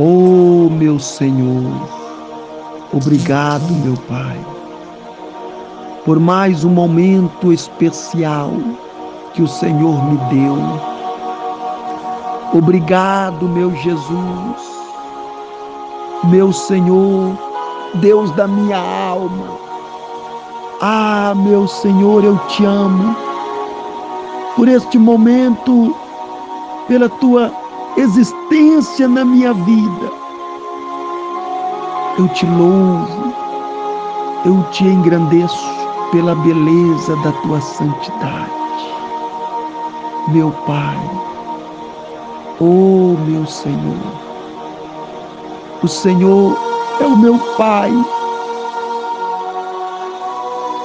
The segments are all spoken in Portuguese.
Oh, meu Senhor, obrigado, meu Pai, por mais um momento especial que o Senhor me deu. Obrigado, meu Jesus, meu Senhor, Deus da minha alma. Ah, meu Senhor, eu te amo por este momento, pela tua existência na minha vida. Eu te louvo, eu te engrandeço pela beleza da tua santidade. Meu Pai, oh meu Senhor, o Senhor é o meu Pai,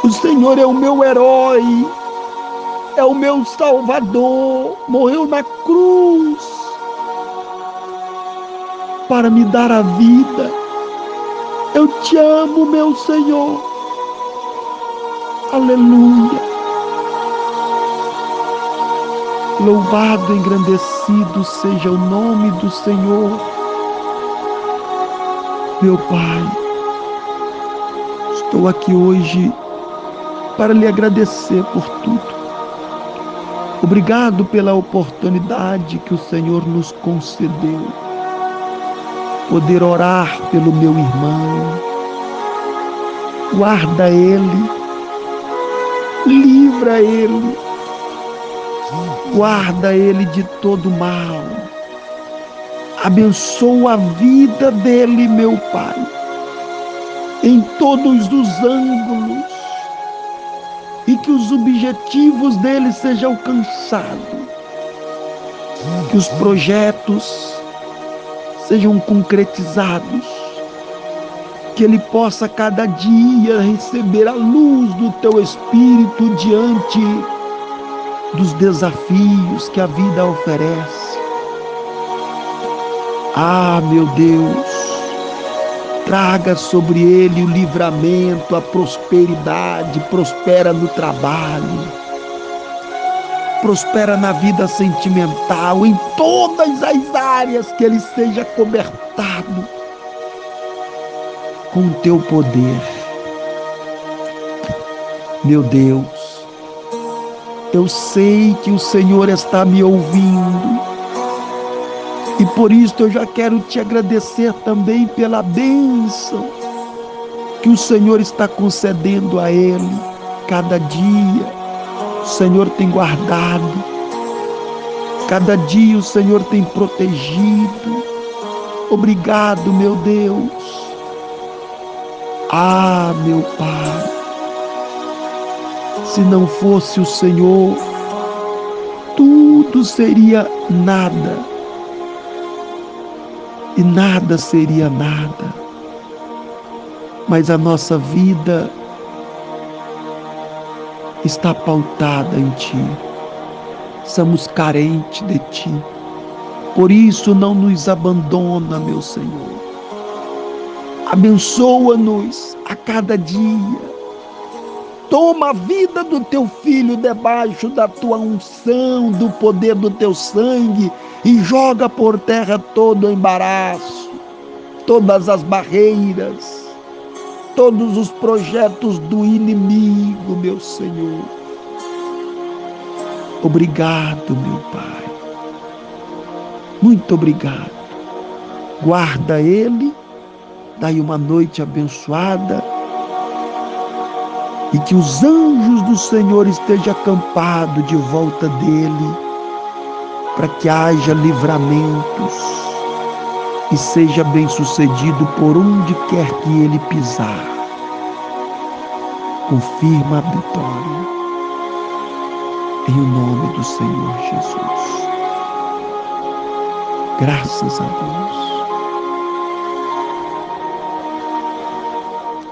o Senhor é o meu herói, é o meu Salvador, morreu na cruz para me dar a vida. Eu te amo, meu Senhor. Aleluia. Louvado, engrandecido seja o nome do Senhor. Meu Pai, estou aqui hoje para lhe agradecer por tudo. Obrigado pela oportunidade que o Senhor nos concedeu poder orar pelo meu irmão. Guarda ele, livra ele, guarda ele de todo mal. Abençoa a vida dele, meu Pai, em todos os ângulos, e que os objetivos dele sejam alcançados, que os projetos sejam concretizados, que ele possa cada dia receber a luz do teu Espírito diante dos desafios que a vida oferece. Ah, meu Deus, traga sobre ele o livramento, a prosperidade, prospera no trabalho prospera na vida sentimental, em todas as áreas que ele seja cobertado com o teu poder. Meu Deus, eu sei que o Senhor está me ouvindo e por isso eu já quero te agradecer também pela bênção que o Senhor está concedendo a ele cada dia o Senhor tem guardado, cada dia o Senhor tem protegido. Obrigado, meu Deus. Ah, meu Pai, se não fosse o Senhor, tudo seria nada. E nada seria nada. Mas a nossa vida está pautada em Ti. Somos carentes de Ti. Por isso, não nos abandona, meu Senhor. Abençoa-nos a cada dia. Toma a vida do teu filho debaixo da tua unção, do poder do teu sangue e joga por terra todo o embaraço, todas as barreiras, todos os projetos do inimigo, meu Senhor. Obrigado, meu Pai. Muito obrigado. Guarda ele, dai uma noite abençoada e que os anjos do Senhor estejam acampados de volta dele, para que haja livramentos e seja bem-sucedido por onde quer que ele pisar. Confirma a vitória. Em nome do Senhor Jesus. Graças a Deus.